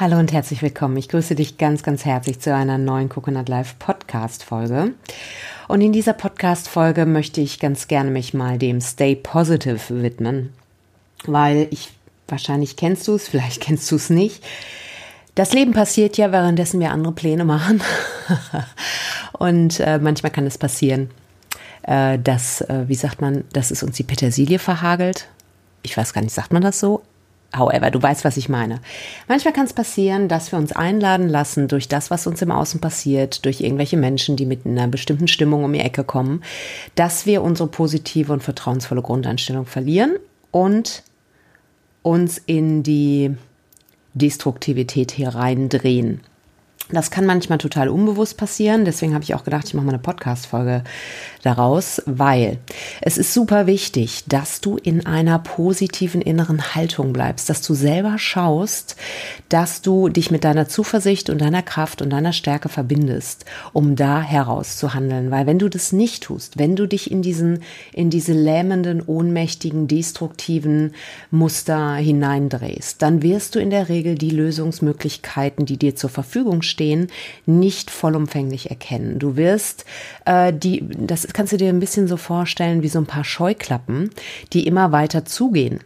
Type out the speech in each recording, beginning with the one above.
Hallo und herzlich willkommen. Ich grüße dich ganz, ganz herzlich zu einer neuen Coconut Live Podcast Folge. Und in dieser Podcast Folge möchte ich ganz gerne mich mal dem Stay Positive widmen, weil ich, wahrscheinlich kennst du es, vielleicht kennst du es nicht. Das Leben passiert ja, währenddessen wir andere Pläne machen. und äh, manchmal kann es passieren, äh, dass, äh, wie sagt man, dass es uns die Petersilie verhagelt. Ich weiß gar nicht, sagt man das so? However, du weißt, was ich meine. Manchmal kann es passieren, dass wir uns einladen lassen durch das, was uns im Außen passiert, durch irgendwelche Menschen, die mit einer bestimmten Stimmung um die Ecke kommen, dass wir unsere positive und vertrauensvolle Grundeinstellung verlieren und uns in die Destruktivität hereindrehen. Das kann manchmal total unbewusst passieren. Deswegen habe ich auch gedacht, ich mache mal eine Podcast-Folge daraus, weil es ist super wichtig, dass du in einer positiven inneren Haltung bleibst, dass du selber schaust, dass du dich mit deiner Zuversicht und deiner Kraft und deiner Stärke verbindest, um da heraus zu handeln. Weil wenn du das nicht tust, wenn du dich in diesen, in diese lähmenden, ohnmächtigen, destruktiven Muster hineindrehst, dann wirst du in der Regel die Lösungsmöglichkeiten, die dir zur Verfügung stehen, stehen, nicht vollumfänglich erkennen. Du wirst äh, die, das kannst du dir ein bisschen so vorstellen wie so ein paar Scheuklappen, die immer weiter zugehen.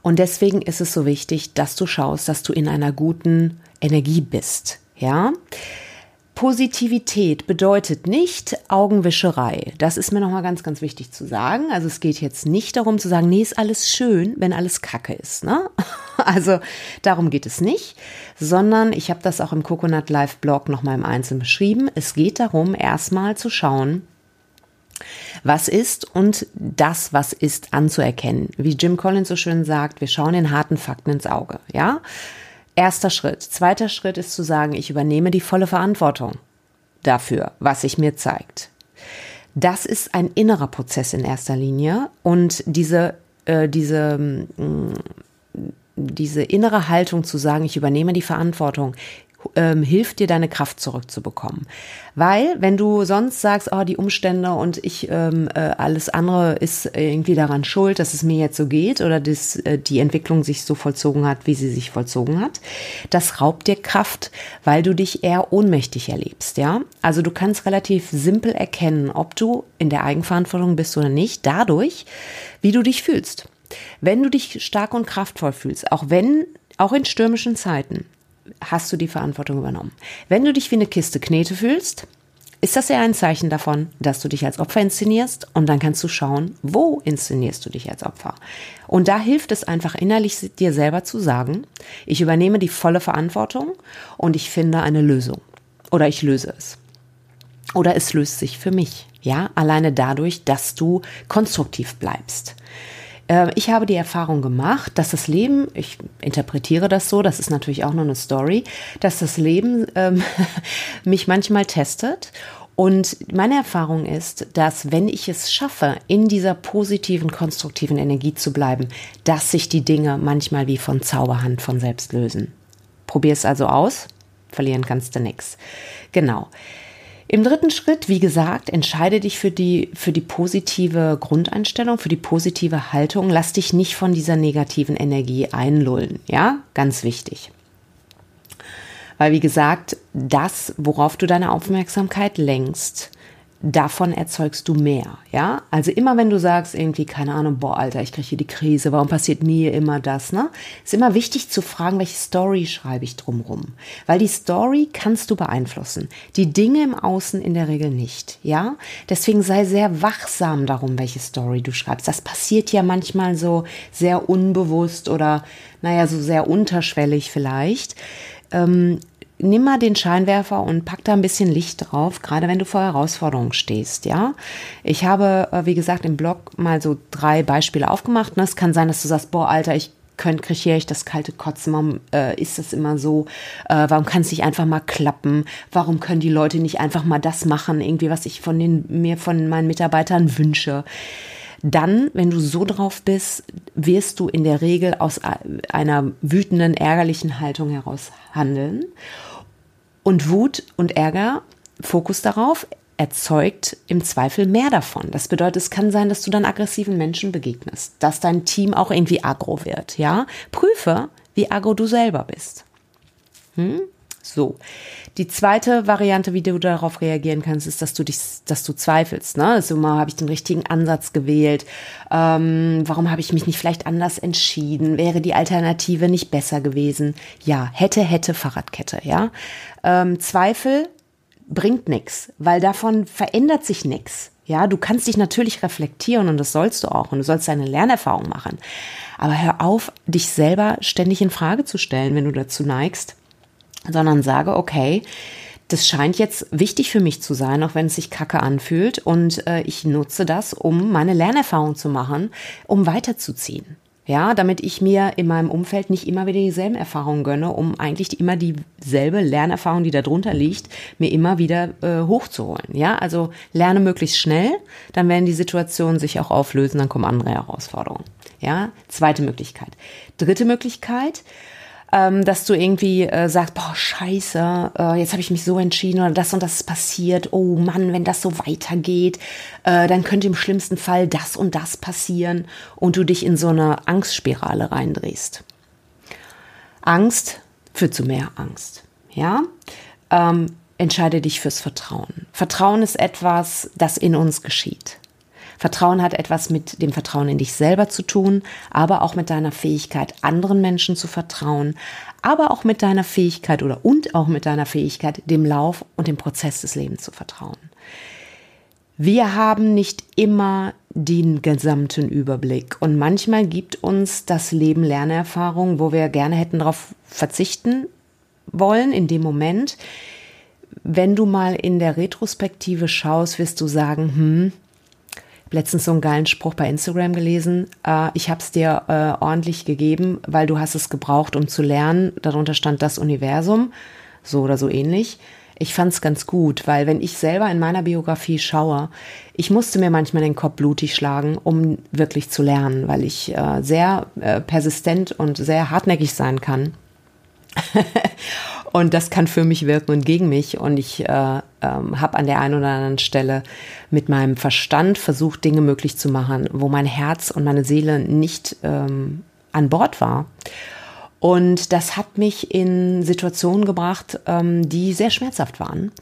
Und deswegen ist es so wichtig, dass du schaust, dass du in einer guten Energie bist. Ja. Positivität bedeutet nicht Augenwischerei. Das ist mir nochmal ganz, ganz wichtig zu sagen. Also es geht jetzt nicht darum zu sagen, nee, ist alles schön, wenn alles Kacke ist. Ne? Also darum geht es nicht, sondern ich habe das auch im Coconut Live Blog nochmal im Einzelnen beschrieben. Es geht darum, erstmal zu schauen, was ist und das, was ist, anzuerkennen. Wie Jim Collins so schön sagt, wir schauen den harten Fakten ins Auge. Ja, Erster Schritt. Zweiter Schritt ist zu sagen, ich übernehme die volle Verantwortung dafür, was sich mir zeigt. Das ist ein innerer Prozess in erster Linie und diese, äh, diese, mh, mm, diese innere Haltung zu sagen, ich übernehme die Verantwortung, ähm, hilft dir, deine Kraft zurückzubekommen. Weil, wenn du sonst sagst, oh, die Umstände und ich, ähm, äh, alles andere ist irgendwie daran schuld, dass es mir jetzt so geht oder dass äh, die Entwicklung sich so vollzogen hat, wie sie sich vollzogen hat, das raubt dir Kraft, weil du dich eher ohnmächtig erlebst, ja? Also du kannst relativ simpel erkennen, ob du in der Eigenverantwortung bist oder nicht, dadurch, wie du dich fühlst. Wenn du dich stark und kraftvoll fühlst, auch wenn, auch in stürmischen Zeiten, hast du die Verantwortung übernommen. Wenn du dich wie eine Kiste Knete fühlst, ist das ja ein Zeichen davon, dass du dich als Opfer inszenierst und dann kannst du schauen, wo inszenierst du dich als Opfer. Und da hilft es einfach innerlich dir selber zu sagen, ich übernehme die volle Verantwortung und ich finde eine Lösung oder ich löse es. Oder es löst sich für mich, ja, alleine dadurch, dass du konstruktiv bleibst. Äh, ich habe die Erfahrung gemacht, dass das Leben, ich interpretiere das so, das ist natürlich auch nur eine Story, dass das Leben ähm, mich manchmal testet und meine Erfahrung ist, dass wenn ich es schaffe, in dieser positiven, konstruktiven Energie zu bleiben, dass sich die Dinge manchmal wie von Zauberhand von selbst lösen. Probier es also aus, verlieren kannst du nichts. Genau. Im dritten Schritt, wie gesagt, entscheide dich für die, für die positive Grundeinstellung, für die positive Haltung. Lass dich nicht von dieser negativen Energie einlullen. Ja, ganz wichtig. Weil, wie gesagt, das, worauf du deine Aufmerksamkeit lenkst, davon erzeugst du mehr, ja? Also immer wenn du sagst irgendwie, keine Ahnung, boah, Alter, ich kriege hier die Krise, warum passiert mir immer das, ne? Ist immer wichtig zu fragen, welche Story schreibe ich drumrum? Weil die Story kannst du beeinflussen. Die Dinge im Außen in der Regel nicht, ja? Deswegen sei sehr wachsam darum, welche Story du schreibst. Das passiert ja manchmal so sehr unbewusst oder, naja, so sehr unterschwellig vielleicht. Ähm, nimm mal den Scheinwerfer und pack da ein bisschen Licht drauf, gerade wenn du vor Herausforderungen stehst, ja. Ich habe, äh, wie gesagt, im Blog mal so drei Beispiele aufgemacht. Ne? Es kann sein, dass du sagst, boah, Alter, ich könnte, kriege ich das kalte Kotzen, warum äh, ist das immer so, äh, warum kann es nicht einfach mal klappen, warum können die Leute nicht einfach mal das machen, irgendwie, was ich von den, mir von meinen Mitarbeitern wünsche. Dann, wenn du so drauf bist, wirst du in der Regel aus einer wütenden, ärgerlichen Haltung heraus handeln. Und Wut und Ärger, Fokus darauf, erzeugt im Zweifel mehr davon. Das bedeutet, es kann sein, dass du dann aggressiven Menschen begegnest, dass dein Team auch irgendwie aggro wird, ja? Prüfe, wie aggro du selber bist. Hm? So. Die zweite Variante, wie du darauf reagieren kannst, ist, dass du dich, dass du zweifelst. Ne? Also mal habe ich den richtigen Ansatz gewählt? Ähm, warum habe ich mich nicht vielleicht anders entschieden? Wäre die Alternative nicht besser gewesen? Ja, hätte, hätte Fahrradkette. Ja, ähm, Zweifel bringt nichts, weil davon verändert sich nichts. Ja, du kannst dich natürlich reflektieren und das sollst du auch und du sollst deine Lernerfahrung machen. Aber hör auf, dich selber ständig in Frage zu stellen, wenn du dazu neigst sondern sage, okay, das scheint jetzt wichtig für mich zu sein, auch wenn es sich kacke anfühlt. Und äh, ich nutze das, um meine Lernerfahrung zu machen, um weiterzuziehen. Ja, damit ich mir in meinem Umfeld nicht immer wieder dieselben Erfahrungen gönne, um eigentlich immer dieselbe Lernerfahrung, die da drunter liegt, mir immer wieder äh, hochzuholen. Ja, also lerne möglichst schnell, dann werden die Situationen sich auch auflösen, dann kommen andere Herausforderungen. Ja, zweite Möglichkeit. Dritte Möglichkeit, ähm, dass du irgendwie äh, sagst, boah, scheiße, äh, jetzt habe ich mich so entschieden oder das und das ist passiert. Oh Mann, wenn das so weitergeht, äh, dann könnte im schlimmsten Fall das und das passieren und du dich in so eine Angstspirale reindrehst. Angst führt zu mehr Angst. Ja, ähm, entscheide dich fürs Vertrauen. Vertrauen ist etwas, das in uns geschieht. Vertrauen hat etwas mit dem Vertrauen in dich selber zu tun, aber auch mit deiner Fähigkeit, anderen Menschen zu vertrauen, aber auch mit deiner Fähigkeit oder und auch mit deiner Fähigkeit, dem Lauf und dem Prozess des Lebens zu vertrauen. Wir haben nicht immer den gesamten Überblick und manchmal gibt uns das Leben Lernerfahrung, wo wir gerne hätten darauf verzichten wollen in dem Moment. Wenn du mal in der Retrospektive schaust, wirst du sagen, hm, letztens so einen geilen Spruch bei Instagram gelesen. Äh, ich habe es dir äh, ordentlich gegeben, weil du hast es gebraucht, um zu lernen. Darunter stand das Universum, so oder so ähnlich. Ich fand es ganz gut, weil wenn ich selber in meiner Biografie schaue, ich musste mir manchmal den Kopf blutig schlagen, um wirklich zu lernen, weil ich äh, sehr äh, persistent und sehr hartnäckig sein kann. Und das kann für mich wirken und gegen mich. Und ich äh, ähm, habe an der einen oder anderen Stelle mit meinem Verstand versucht, Dinge möglich zu machen, wo mein Herz und meine Seele nicht ähm, an Bord war. Und das hat mich in Situationen gebracht, ähm, die sehr schmerzhaft waren.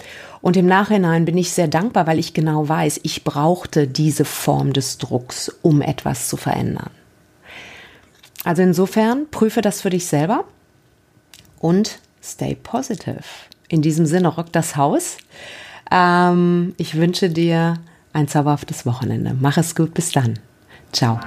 Und im Nachhinein bin ich sehr dankbar, weil ich genau weiß, ich brauchte diese Form des Drucks, um etwas zu verändern. Also insofern prüfe das für dich selber und stay positive. In diesem Sinne, rock das Haus. Ähm, ich wünsche dir ein zauberhaftes Wochenende. Mach es gut, bis dann. Ciao.